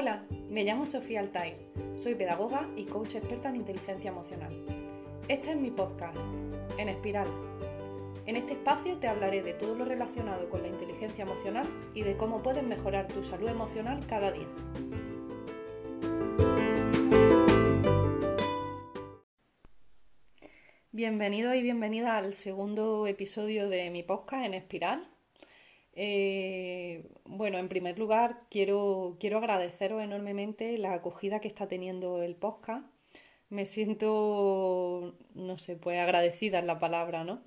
Hola, me llamo Sofía Altair, soy pedagoga y coach experta en inteligencia emocional. Este es mi podcast, En Espiral. En este espacio te hablaré de todo lo relacionado con la inteligencia emocional y de cómo puedes mejorar tu salud emocional cada día. Bienvenido y bienvenida al segundo episodio de mi podcast En Espiral. Eh, bueno, en primer lugar, quiero, quiero agradeceros enormemente la acogida que está teniendo el podcast. Me siento, no sé, pues agradecida en la palabra, ¿no?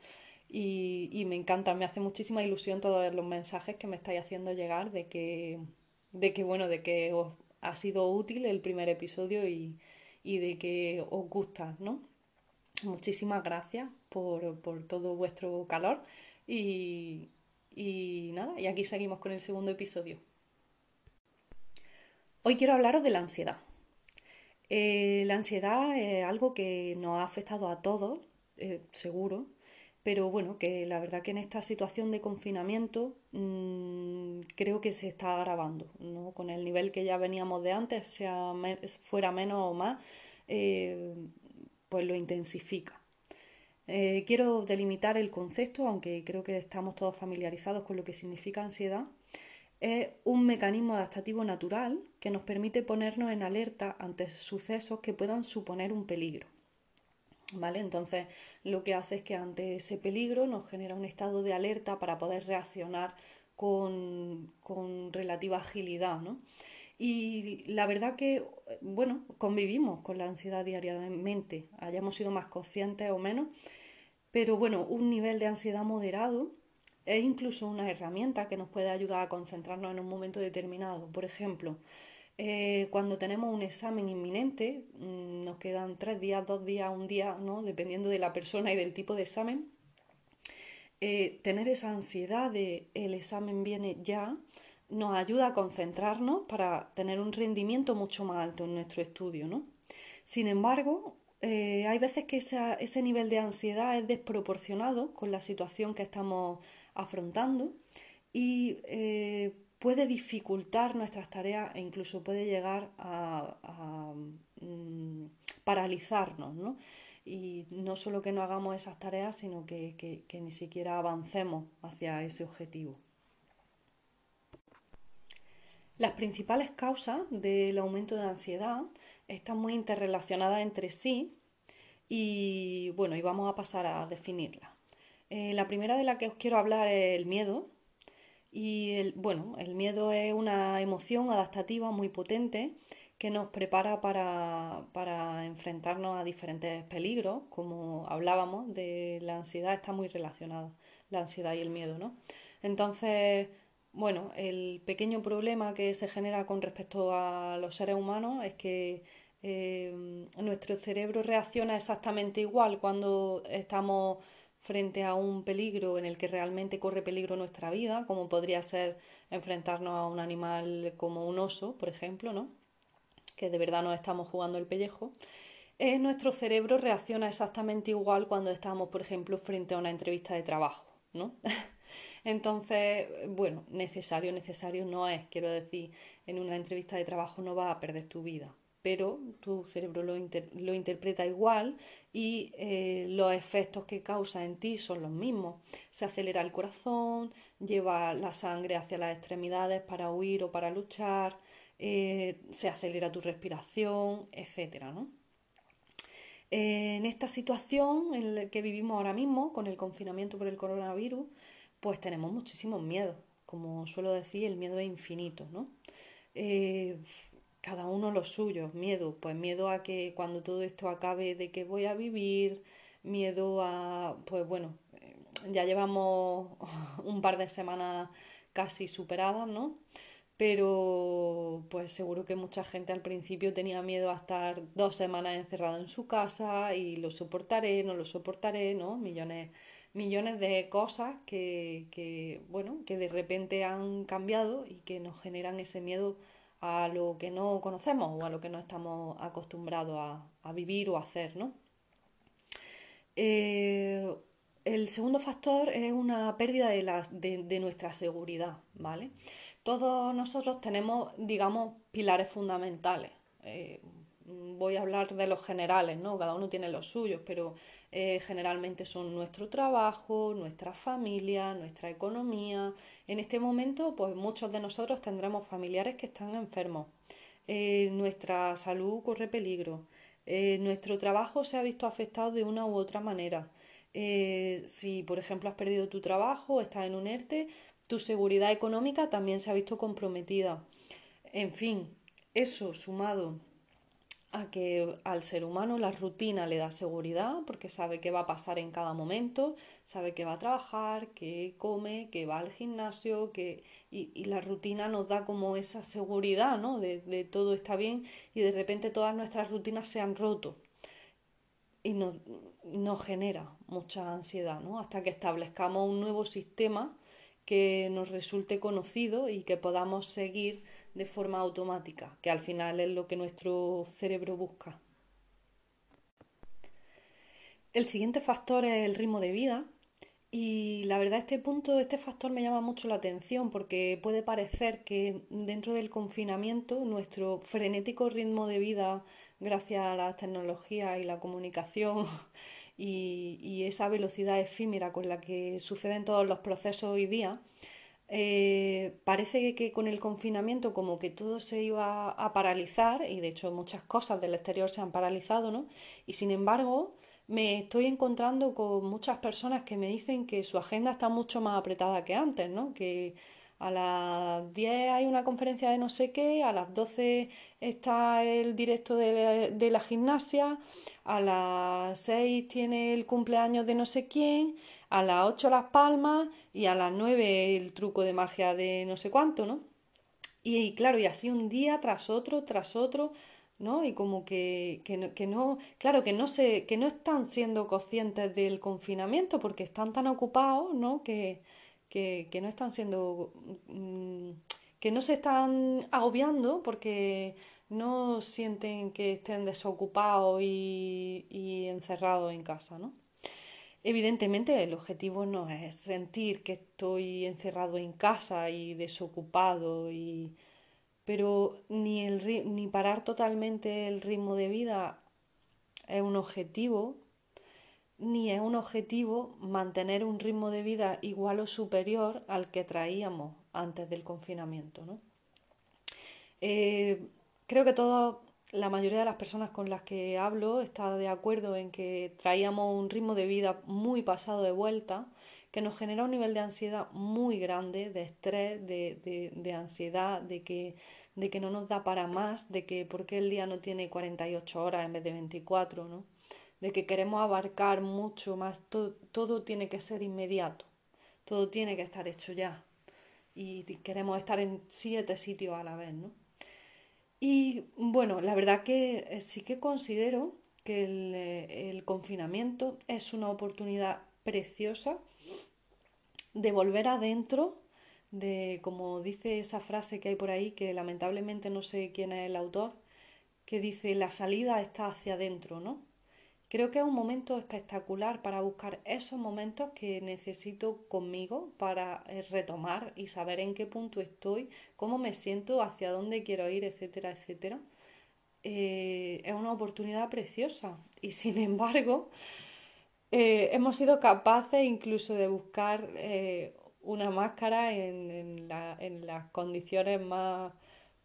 Y, me encanta, me hace muchísima ilusión todos los mensajes que me estáis haciendo llegar de que, de que bueno, de que os ha sido útil el primer episodio y, de que os gusta, ¿no? Muchísimas gracias por, por todo vuestro calor y, y nada, y aquí seguimos con el segundo episodio. Hoy quiero hablaros de la ansiedad. Eh, la ansiedad es algo que nos ha afectado a todos, eh, seguro, pero bueno, que la verdad que en esta situación de confinamiento mm, creo que se está agravando, ¿no? Con el nivel que ya veníamos de antes, sea fuera menos o más, eh, pues lo intensifica. Eh, quiero delimitar el concepto, aunque creo que estamos todos familiarizados con lo que significa ansiedad. Es un mecanismo adaptativo natural que nos permite ponernos en alerta ante sucesos que puedan suponer un peligro. ¿Vale? Entonces, lo que hace es que ante ese peligro nos genera un estado de alerta para poder reaccionar con, con relativa agilidad. ¿no? Y la verdad que, bueno, convivimos con la ansiedad diariamente, hayamos sido más conscientes o menos, pero bueno, un nivel de ansiedad moderado es incluso una herramienta que nos puede ayudar a concentrarnos en un momento determinado. Por ejemplo, eh, cuando tenemos un examen inminente, mm, nos quedan tres días, dos días, un día, ¿no? dependiendo de la persona y del tipo de examen, eh, tener esa ansiedad de el examen viene ya nos ayuda a concentrarnos para tener un rendimiento mucho más alto en nuestro estudio. ¿no? Sin embargo, eh, hay veces que ese nivel de ansiedad es desproporcionado con la situación que estamos afrontando y eh, puede dificultar nuestras tareas e incluso puede llegar a, mm, paralizarnos. ¿no? Y no solo que no hagamos esas tareas, sino que ni siquiera avancemos hacia ese objetivo. Las principales causas del aumento de ansiedad están muy interrelacionadas entre sí y bueno, y vamos a pasar a definirlas. Eh, la primera de la que os quiero hablar es el miedo. Y el, bueno, el miedo es una emoción adaptativa muy potente que nos prepara para, para, enfrentarnos a diferentes peligros, como hablábamos, de la ansiedad está muy relacionada, la ansiedad y el miedo, ¿no? Entonces, bueno, el pequeño problema que se genera con respecto a los seres humanos es que eh, nuestro cerebro reacciona exactamente igual cuando estamos frente a un peligro en el que realmente corre peligro nuestra vida, como podría ser enfrentarnos a un animal como un oso, por ejemplo, ¿no? que de verdad nos estamos jugando el pellejo. Eh, nuestro cerebro reacciona exactamente igual cuando estamos, por ejemplo, frente a una entrevista de trabajo. ¿no? Entonces, bueno, necesario, necesario no es, quiero decir, en una entrevista de trabajo no vas a perder tu vida, pero tu cerebro lo, interpreta igual y eh, los efectos que causa en ti son los mismos. Se acelera el corazón, lleva la sangre hacia las extremidades para huir o para luchar, eh, se acelera tu respiración, etc. ¿no? en esta situación en la que vivimos ahora mismo, con el confinamiento por el coronavirus, pues tenemos muchísimos miedos. Como suelo decir, el miedo es infinito, ¿no? Eh, cada uno lo suyo, miedo, pues miedo a que cuando todo esto acabe, de que voy a vivir, miedo a, pues bueno, eh, ya llevamos un par de semanas casi superadas, ¿no? Pero pues seguro que mucha gente al principio tenía miedo a estar dos semanas encerrado en su casa y lo soportaré, no lo soportaré, ¿no? Millones millones de cosas que, bueno, que de repente han cambiado y que nos generan ese miedo a lo que no conocemos o a lo que no estamos acostumbrados a, vivir o a hacer, ¿no? Eh, el segundo factor es una pérdida de, nuestra seguridad, ¿vale? Todos nosotros tenemos, digamos, pilares fundamentales. Eh, voy a hablar de los generales, ¿no? Cada uno tiene los suyos, pero eh, generalmente son nuestro trabajo, nuestra familia, nuestra economía. En este momento, pues muchos de nosotros tendremos familiares que están enfermos. Eh, nuestra salud corre peligro. Eh, nuestro trabajo se ha visto afectado de una u otra manera. si, por ejemplo, has perdido tu trabajo, estás en un ERTE, tu seguridad económica también se ha visto comprometida. En fin, eso sumado a que al ser humano la rutina le da seguridad porque sabe qué va a pasar en cada momento, sabe que va a trabajar, que come, que va al gimnasio, que y, la rutina nos da como esa seguridad, ¿no? De, de, todo está bien y de repente todas nuestras rutinas se han roto y nos, nos genera mucha ansiedad, ¿no? Hasta que establezcamos un nuevo sistema que nos resulte conocido y que podamos seguir de forma automática, que al final es lo que nuestro cerebro busca. El siguiente factor es el ritmo de vida y la verdad este punto, este factor me llama mucho la atención porque puede parecer que dentro del confinamiento nuestro frenético ritmo de vida gracias a las tecnologías y la comunicación y, y esa velocidad efímera con la que suceden todos los procesos hoy día, eh, parece que con el confinamiento como que todo se iba a paralizar y de hecho muchas cosas del exterior se han paralizado, ¿no? Y sin embargo me estoy encontrando con muchas personas que me dicen que su agenda está mucho más apretada que antes, ¿no? Que a las 10 hay una conferencia de no sé qué, a las 12 está el directo de, la gimnasia, a las 6 tiene el cumpleaños de no sé quién, a las 8 las palmas y a las 9 el truco de magia de no sé cuánto, ¿no? Y, claro, y así un día tras otro, tras otro, ¿no? Y como que, que, no, que no, claro, que no, se, que no están siendo conscientes del confinamiento porque están tan ocupados, ¿no? Que, que, no están siendo, mm, que no se están agobiando porque no sienten que estén desocupados y, encerrados en casa, ¿no? Evidentemente el objetivo no es sentir que estoy encerrado en casa y desocupado y pero ni el ni parar totalmente el ritmo de vida es un objetivo ni es un objetivo mantener un ritmo de vida igual o superior al que traíamos antes del confinamiento. ¿no? Eh, creo que la mayoría de las personas con las que hablo está de acuerdo en que traíamos un ritmo de vida muy pasado de vuelta, que nos genera un nivel de ansiedad muy grande, de estrés, de, de, ansiedad, de que, de que no nos da para más, de que por qué el día no tiene 48 horas en vez de 24, ¿no? De que queremos abarcar mucho más, todo, tiene que ser inmediato, todo tiene que estar hecho ya y queremos estar en siete sitios a la vez, ¿no? Y bueno, la verdad que eh, sí que considero que el, eh, el confinamiento es una oportunidad preciosa de volver adentro de, como dice esa frase que hay por ahí, que lamentablemente no sé quién es el autor, que dice la salida está hacia adentro, ¿no? Creo que es un momento espectacular para buscar esos momentos que necesito conmigo para eh, retomar y saber en qué punto estoy, cómo me siento, hacia dónde quiero ir, etcétera, etcétera. Eh, es una oportunidad preciosa y sin embargo eh, hemos sido capaces incluso de buscar una máscara en, en las condiciones más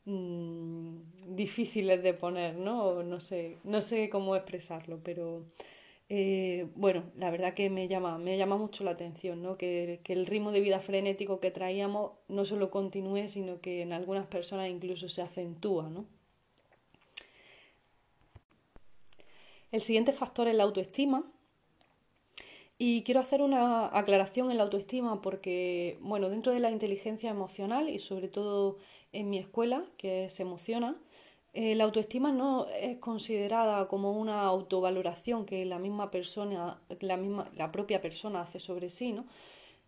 Mm, difíciles de poner, ¿no? No sé, no sé cómo expresarlo, pero eh, bueno, la verdad que me llama, me llama mucho la atención, ¿no? Que, que, el ritmo de vida frenético que traíamos no solo continúe, sino que en algunas personas incluso se acentúa, ¿no? El siguiente factor es la autoestima. Y quiero hacer una aclaración en la autoestima porque, bueno, dentro de la inteligencia emocional y sobre todo en mi escuela, que se emociona, eh, la autoestima no es considerada como una autovaloración que la misma persona, la, misma, la propia persona hace sobre sí, ¿no?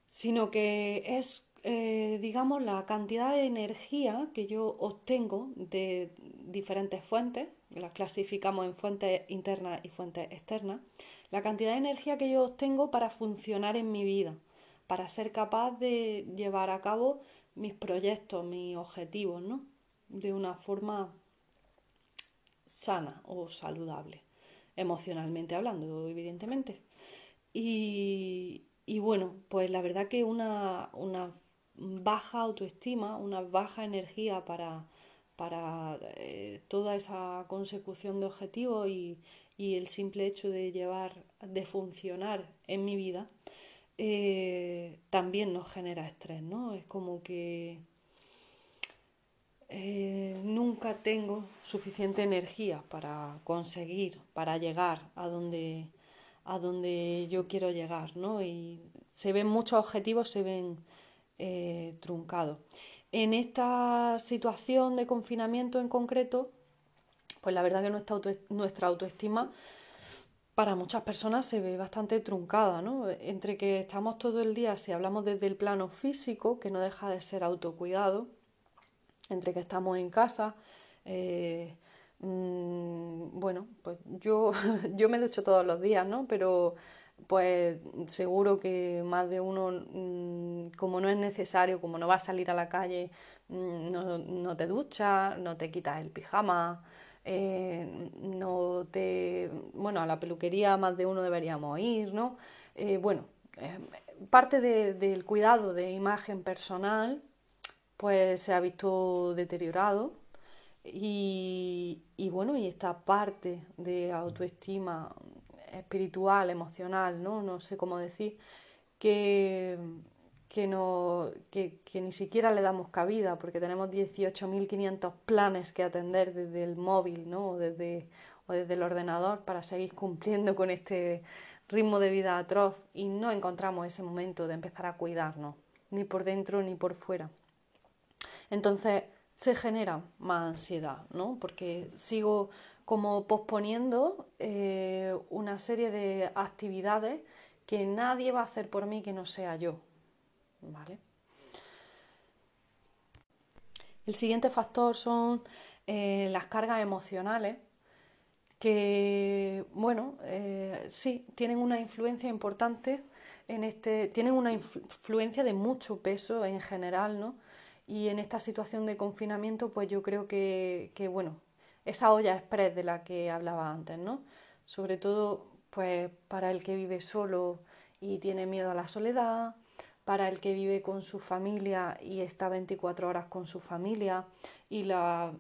sino que es, eh, digamos, la cantidad de energía que yo obtengo de diferentes fuentes, las clasificamos en fuentes internas y fuentes externas, la cantidad de energía que yo obtengo para funcionar en mi vida, para ser capaz de llevar a cabo mis proyectos, mis objetivos, ¿no? De una forma sana o saludable, emocionalmente hablando, evidentemente. Y, bueno, pues la verdad que una, una baja autoestima, una baja energía para, para eh, toda esa consecución de objetivos y, el simple hecho de llevar, de funcionar en mi vida, eh, también nos genera estrés, ¿no? Es como que eh, nunca tengo suficiente energía para conseguir, para llegar a donde, a donde yo quiero llegar, ¿no? Y se ven muchos objetivos, se ven eh, truncados. En esta situación de confinamiento en concreto, pues la verdad que nuestra, nuestra autoestima para muchas personas se ve bastante truncada, ¿no? Entre que estamos todo el día, si hablamos desde el plano físico, que no deja de ser autocuidado, entre que estamos en casa, eh, mm, bueno, pues yo, yo me ducho todos los días, ¿no? Pero pues seguro que más de uno, mm, como no es necesario, como no va a salir a la calle, mm, no, te duchas, no te quitas el pijama, eh, no te... Bueno, a la peluquería más de uno deberíamos ir, ¿no? Eh, bueno, eh, parte del cuidado de imagen personal, pues se ha visto deteriorado y, y bueno, y esta parte de autoestima espiritual, emocional, ¿no? No sé cómo decir, que, que, no, que, ni siquiera le damos cabida porque tenemos 18.500 planes que atender desde el móvil ¿no? o, desde, o desde el ordenador para seguir cumpliendo con este ritmo de vida atroz y no encontramos ese momento de empezar a cuidarnos, ni por dentro ni por fuera. Entonces se genera más ansiedad, ¿no? Porque sigo como posponiendo eh, una serie de actividades que nadie va a hacer por mí que no sea yo. ¿Vale? El siguiente factor son eh, las cargas emocionales que, bueno, eh, sí, tienen una influencia importante en este, tienen una influencia de mucho peso en general, ¿no? Y en esta situación de confinamiento, pues yo creo que, que bueno, esa olla express de la que hablaba antes, ¿no? Sobre todo, pues, para el que vive solo y tiene miedo a la soledad, para el que vive con su familia y está 24 horas con su familia y la,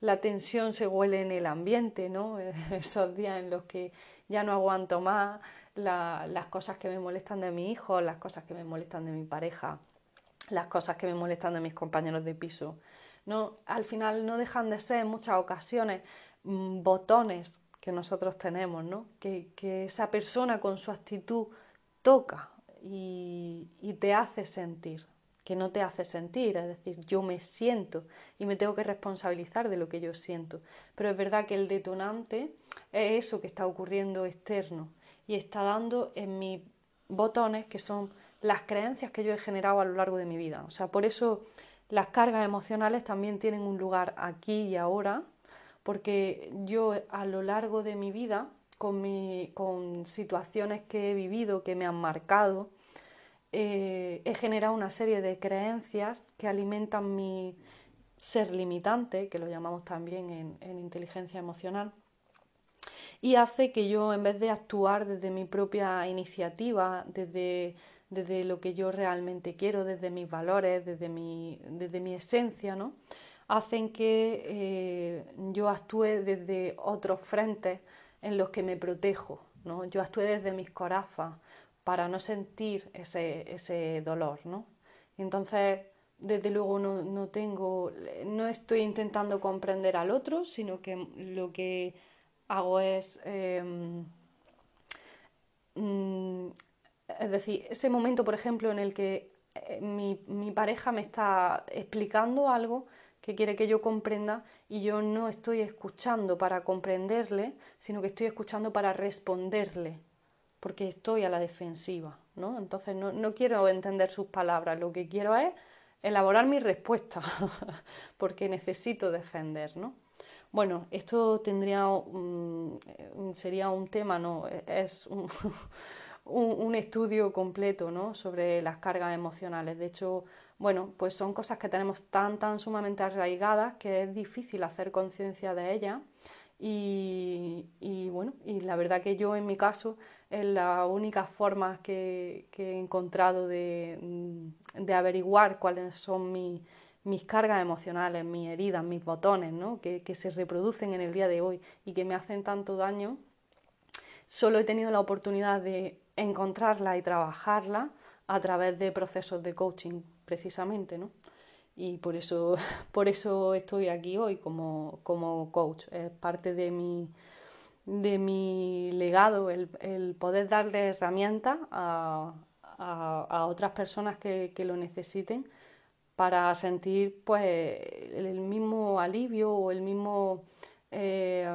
la, tensión se huele en el ambiente, ¿no? Esos días en los que ya no aguanto más las cosas que me molestan de mi hijo, las cosas que me molestan de mi pareja, las cosas que me molestan de mis compañeros de piso no, al final no dejan de ser en muchas ocasiones mm, botones que nosotros tenemos, ¿no? que, esa persona con su actitud toca y, te hace sentir, que no te hace sentir, es decir, yo me siento y me tengo que responsabilizar de lo que yo siento. Pero es verdad que el detonante es eso que está ocurriendo externo y está dando en mis botones que son las creencias que yo he generado a lo largo de mi vida. O sea, por eso las cargas emocionales también tienen un lugar aquí y ahora, porque yo a lo largo de mi vida, con, con situaciones que he vivido, que me han marcado, eh, he generado una serie de creencias que alimentan mi ser limitante, que lo llamamos también en, en inteligencia emocional, y hace que yo, en vez de actuar desde mi propia iniciativa, desde desde lo que yo realmente quiero, desde mis valores, desde mi, desde mi esencia, ¿no? hacen que eh, yo actúe desde otros frentes en los que me protejo. ¿no? Yo actúe desde mis corazas para no sentir ese, ese dolor. ¿no? Entonces, desde luego no, no, tengo, no estoy intentando comprender al otro, sino que lo que hago es em, mm, es decir, ese momento, por ejemplo, en el que eh, mi, pareja me está explicando algo que quiere que yo comprenda y yo no estoy escuchando para comprenderle, sino que estoy escuchando para responderle, porque estoy a la defensiva, ¿no? Entonces no, no quiero entender sus palabras, lo que quiero es elaborar mi respuesta, porque necesito defender, ¿no? Bueno, esto tendría sería un tema, no, es un, un, estudio completo ¿no? sobre las cargas emocionales. De hecho, bueno, pues son cosas que tenemos tan, tan sumamente arraigadas que es difícil hacer conciencia de ellas. Y, bueno, y la verdad que yo en mi caso es la única forma que, he encontrado de, averiguar cuáles son mis cargas emocionales, mis heridas, mis botones, ¿no? que, que se reproducen en el día de hoy y que me hacen tanto daño. Solo he tenido la oportunidad de encontrarla y trabajarla a través de procesos de coaching, precisamente, ¿no? Y por eso, por eso estoy aquí hoy como, como coach. Es parte de mi, de mi legado el, el poder darle herramientas a, a, otras personas que, que, lo necesiten para sentir pues el mismo alivio o el mismo eh,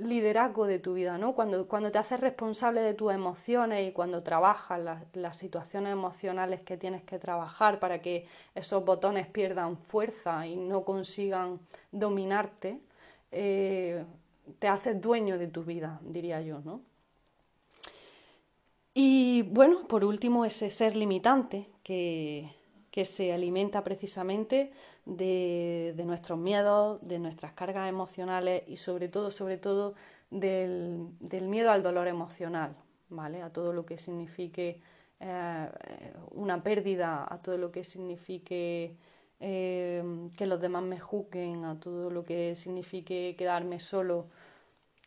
liderazgo de tu vida, ¿no? Cuando, cuando te haces responsable de tus emociones y cuando trabajas las, situaciones emocionales que tienes que trabajar para que esos botones pierdan fuerza y no consigan dominarte, eh, te haces dueño de tu vida, diría yo, ¿no? Y bueno, por último, ese ser limitante que, que se alimenta precisamente de, nuestros miedos, de nuestras cargas emocionales y sobre todo, sobre todo, del, miedo al dolor emocional, ¿vale? A todo lo que signifique eh, una pérdida, a todo lo que signifique eh, que los demás me juzguen, a todo lo que signifique quedarme solo.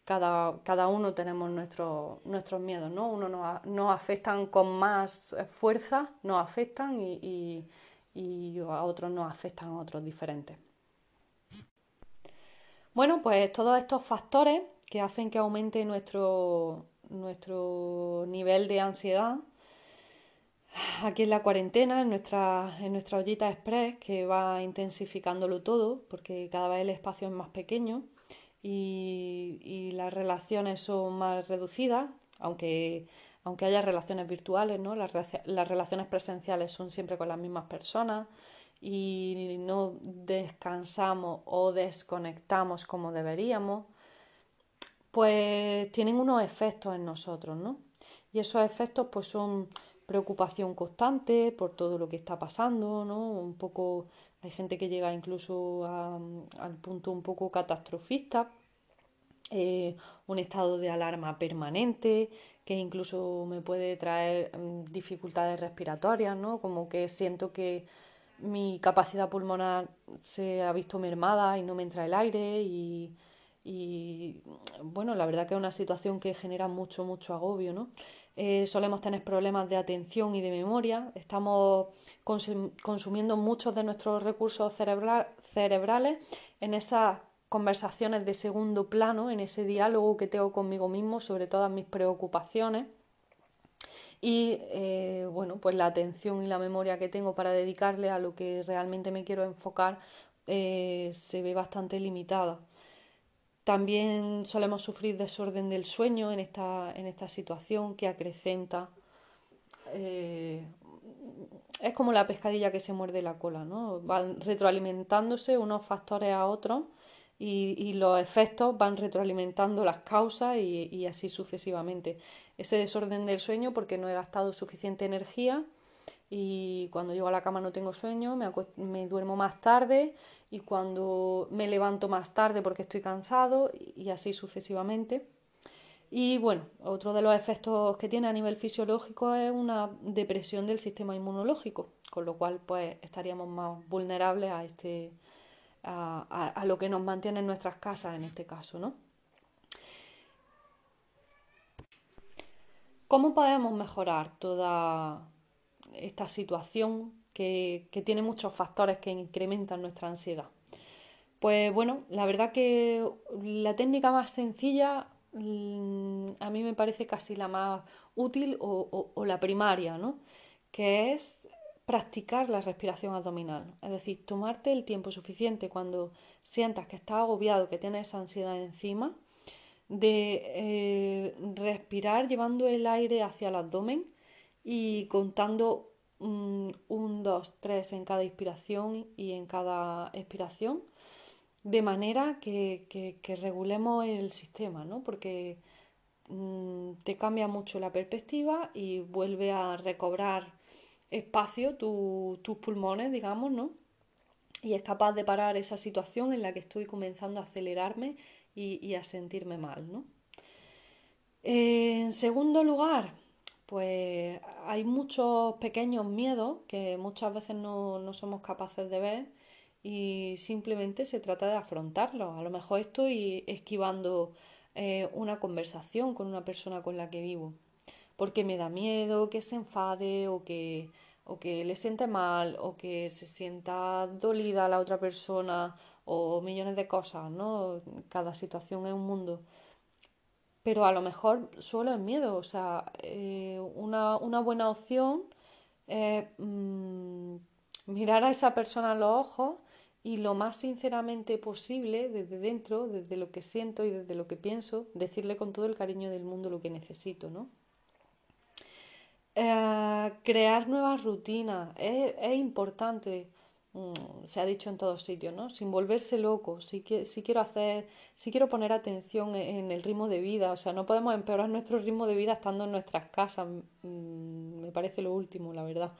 Cada, cada uno tenemos nuestros nuestros miedos, ¿no? Uno nos, afectan con más fuerza, nos afectan y, y a otros nos afectan a otros diferentes. Bueno, pues todos estos factores que hacen que aumente nuestro, nuestro nivel de ansiedad, aquí en la cuarentena, en nuestra, en nuestra ollita express, que va intensificándolo todo, porque cada vez el espacio es más pequeño y, las relaciones son más reducidas, aunque aunque haya relaciones virtuales, ¿no? Las, relaciones presenciales son siempre con las mismas personas y no descansamos o desconectamos como deberíamos, pues tienen unos efectos en nosotros, ¿no? Y esos efectos pues son preocupación constante por todo lo que está pasando, ¿no? Un poco, hay gente que llega incluso al punto un poco catastrofista, eh, un estado de alarma permanente, que incluso me puede traer mm, dificultades respiratorias, ¿no? Como que siento que mi capacidad pulmonar se ha visto mermada y no me entra el aire y, bueno, la verdad que es una situación que genera mucho, mucho agobio, ¿no? Eh, solemos tener problemas de atención y de memoria, estamos consumiendo muchos de nuestros recursos cerebrales en esa conversaciones de segundo plano, en ese diálogo que tengo conmigo mismo sobre todas mis preocupaciones. Y eh, bueno, pues la atención y la memoria que tengo para dedicarle a lo que realmente me quiero enfocar eh, se ve bastante limitada. También solemos sufrir desorden del sueño en esta, en esta situación que acrecenta. Eh, es como la pescadilla que se muerde la cola, ¿no? Van retroalimentándose unos factores a otros y, los efectos van retroalimentando las causas y, así sucesivamente. Ese desorden del sueño porque no he gastado suficiente energía y cuando llego a la cama no tengo sueño, me, duermo más tarde y cuando me levanto más tarde porque estoy cansado y así sucesivamente. Y bueno, otro de los efectos que tiene a nivel fisiológico es una depresión del sistema inmunológico, con lo cual pues estaríamos más vulnerables a este, a, lo que nos mantiene en nuestras casas en este caso, ¿no? ¿Cómo podemos mejorar toda esta situación que, tiene muchos factores que incrementan nuestra ansiedad? Pues bueno, la verdad que la técnica más sencilla mm, a mí me parece casi la más útil o, la primaria, ¿no? Que es practicar la respiración abdominal, es decir, tomarte el tiempo suficiente cuando sientas que estás agobiado, que tienes esa ansiedad encima, de eh, respirar llevando el aire hacia el abdomen y contando un, dos, tres en cada inspiración y en cada expiración. de manera que, regulemos el sistema, ¿no? Porque mm, te cambia mucho la perspectiva y vuelve a recobrar espacio tus pulmones, digamos, ¿no? Y es capaz de parar esa situación en la que estoy comenzando a acelerarme y, a sentirme mal, ¿no? En segundo lugar, pues hay muchos pequeños miedos que muchas veces no, no somos capaces de ver y simplemente se trata de afrontarlo. A lo mejor estoy esquivando eh, una conversación con una persona con la que vivo porque me da miedo que se enfade o que, o que le siente mal o que se sienta dolida la otra persona o millones de cosas, ¿no? Cada situación es un mundo. Pero a lo mejor solo es miedo, o sea, eh, una, una, buena opción es mm, mirar a esa persona a los ojos y lo más sinceramente posible, desde dentro, desde lo que siento y desde lo que pienso, decirle con todo el cariño del mundo lo que necesito, ¿no? Eh, crear nuevas rutinas es, importante, se ha dicho en todos sitios, ¿no? Sin volverse loco, si, que, si quiero hacer, si quiero poner atención e, en, el ritmo de vida, o sea, no podemos empeorar nuestro ritmo de vida estando en nuestras casas, mm, me parece lo último, la verdad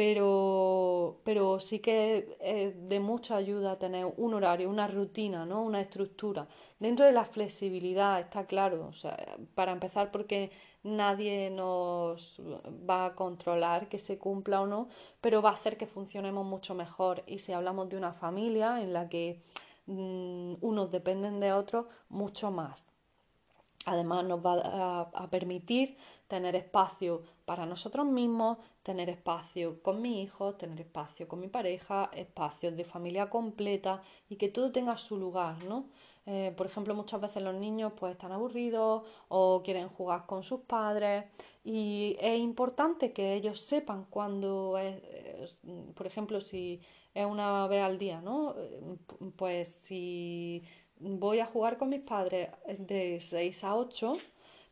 pero, pero sí que es de mucha ayuda tener un horario, una rutina, ¿no? una estructura. Dentro de la flexibilidad, está claro, o sea, para empezar porque nadie nos va a controlar que se cumpla o no, pero va a hacer que funcionemos mucho mejor. Y si hablamos de una familia en la que mm, unos dependen de otros, mucho más. Además nos va a, permitir tener espacio para nosotros mismos, tener espacio con mi hijo, tener espacio con mi pareja, espacios de familia completa y que todo tenga su lugar, ¿no? Eh, por ejemplo, muchas veces los niños pues están aburridos o quieren jugar con sus padres y es importante que ellos sepan cuando es, por ejemplo, si es una vez al día, ¿no? Pues si voy a jugar con mis padres de 6 a 8,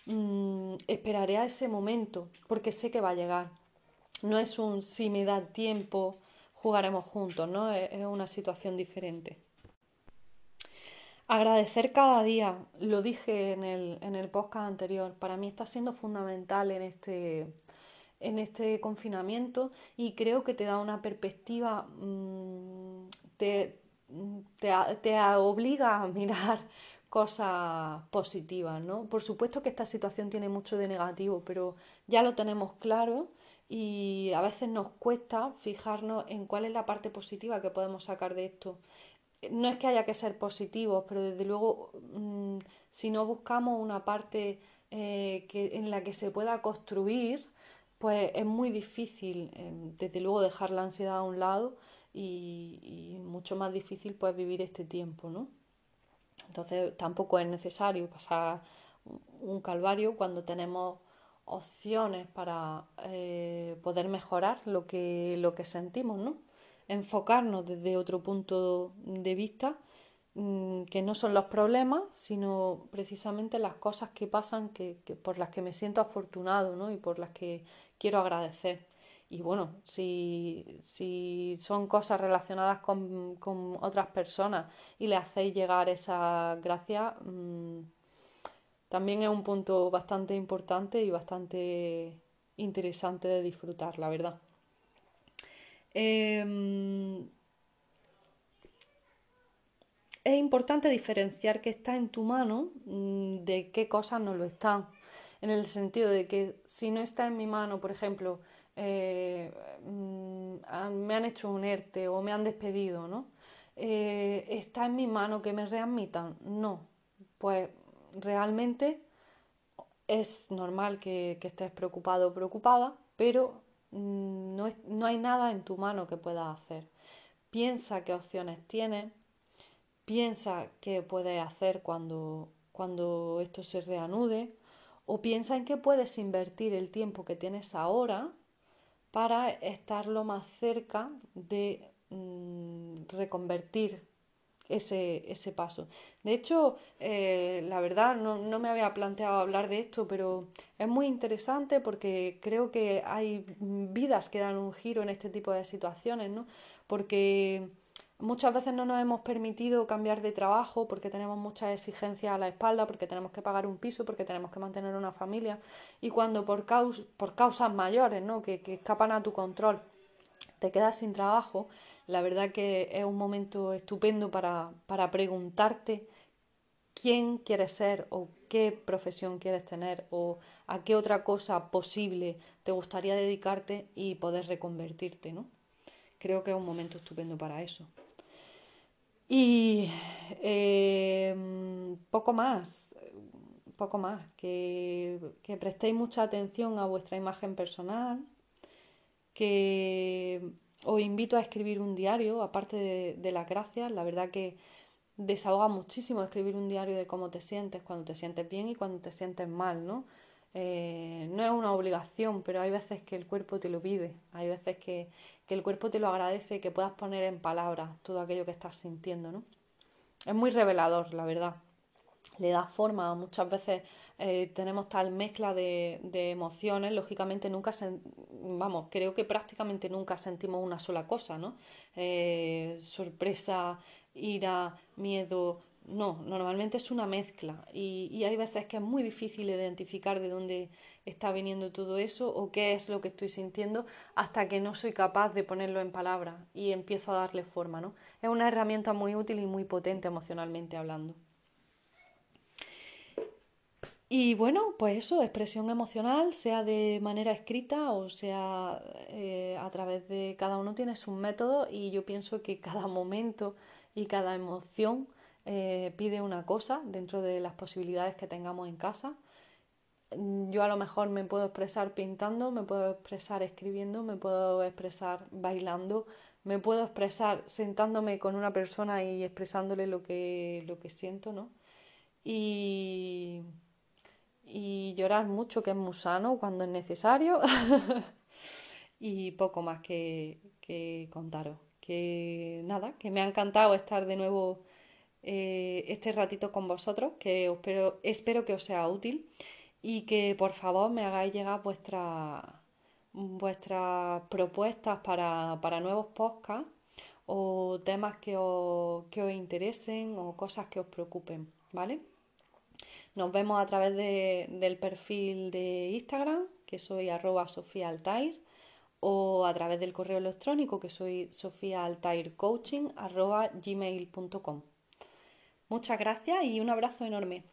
mm, esperaré a ese momento porque sé que va a llegar. No es un si me da tiempo, jugaremos juntos, ¿no? Es, una situación diferente. Agradecer cada día, lo dije en el, en el podcast anterior, para mí está siendo fundamental en este, en este confinamiento y creo que te da una perspectiva, mm, te, obliga a mirar cosas positivas, ¿no? Por supuesto que esta situación tiene mucho de negativo, pero ya lo tenemos claro y a veces nos cuesta fijarnos en cuál es la parte positiva que podemos sacar de esto. No es que haya que ser positivos, pero desde luego mm, si no buscamos una parte eh, en la que se pueda construir, pues es muy difícil, eh, desde luego, dejar la ansiedad a un lado y, mucho más difícil pues vivir este tiempo, ¿no? Entonces tampoco es necesario pasar un calvario cuando tenemos opciones para eh, poder mejorar lo que, lo que sentimos, ¿no? Enfocarnos desde otro punto de vista mm, que no son los problemas, sino precisamente las cosas que pasan que, por las que me siento afortunado ¿no? y por las que quiero agradecer. Y bueno, si, si son cosas relacionadas con, con, otras personas y le hacéis llegar esa gracia, mm, también es un punto bastante importante y bastante interesante de disfrutar, la verdad. Em, es importante diferenciar que está en tu mano mm, de qué cosas no lo están. En el sentido de que si no está en mi mano, por ejemplo, eh, mm, me han hecho un ERTE o me han despedido, ¿no? Eh, ¿Está en mi mano que me readmitan? No. Pues realmente es normal que, estés preocupado o preocupada, pero mm, no, no, hay nada en tu mano que puedas hacer. Piensa qué opciones tienes, piensa qué puedes hacer cuando, cuando esto se reanude, o piensa en qué puedes invertir el tiempo que tienes ahora para estar lo más cerca de mm, reconvertir ese, ese, paso. De hecho, eh, la verdad no, me había planteado hablar de esto, pero es muy interesante porque creo que hay vidas que dan un giro en este tipo de situaciones, ¿no? Porque Muchas veces no nos hemos permitido cambiar de trabajo porque tenemos muchas exigencias a la espalda, porque tenemos que pagar un piso, porque tenemos que mantener una familia. Y cuando por, por causas mayores, ¿no? que, que escapan a tu control, te quedas sin trabajo, la verdad que es un momento estupendo para, para preguntarte quién quieres ser o qué profesión quieres tener o a qué otra cosa posible te gustaría dedicarte y poder reconvertirte, ¿no? Creo que es un momento estupendo para eso. Y em, poco más, poco más, que, prestéis mucha atención a vuestra imagen personal, que os invito a escribir un diario, aparte de, de las gracias, la verdad que desahoga muchísimo escribir un diario de cómo te sientes, cuando te sientes bien y cuando te sientes mal, ¿no? Eh, no es una obligación, pero hay veces que el cuerpo te lo pide, hay veces que, el cuerpo te lo agradece, que puedas poner en palabras todo aquello que estás sintiendo, ¿no? Es muy revelador, la verdad. Le da forma, muchas veces eh, tenemos tal mezcla de, emociones, lógicamente nunca, vamos, creo que prácticamente nunca sentimos una sola cosa, ¿no? Eh, sorpresa, ira, miedo, no, normalmente es una mezcla y, hay veces que es muy difícil identificar de dónde está viniendo todo eso o qué es lo que estoy sintiendo hasta que no soy capaz de ponerlo en palabras y empiezo a darle forma, ¿no? Es una herramienta muy útil y muy potente emocionalmente hablando. Y bueno, pues eso, expresión emocional, sea de manera escrita o sea eh, a través de cada uno tiene su método y yo pienso que cada momento y cada emoción eh, pide una cosa dentro de las posibilidades que tengamos en casa. Yo a lo mejor me puedo expresar pintando, me puedo expresar escribiendo, me puedo expresar bailando, me puedo expresar sentándome con una persona y expresándole lo que, lo que siento, ¿no? Y, y llorar mucho, que es muy sano cuando es necesario. y poco más que, que contaros. Que nada, que me ha encantado estar de nuevo eh, este ratito con vosotros, que espero, espero que os sea útil y que por favor me hagáis llegar vuestras vuestras propuestas para, nuevos podcasts o temas que os, que os interesen o cosas que os preocupen, ¿vale? Nos vemos a través del perfil de Instagram, que soy arroba Sofía Altair, o a través del correo electrónico, que soy sofiaaltaircoaching arroba gmail.com. Muchas gracias y un abrazo enorme.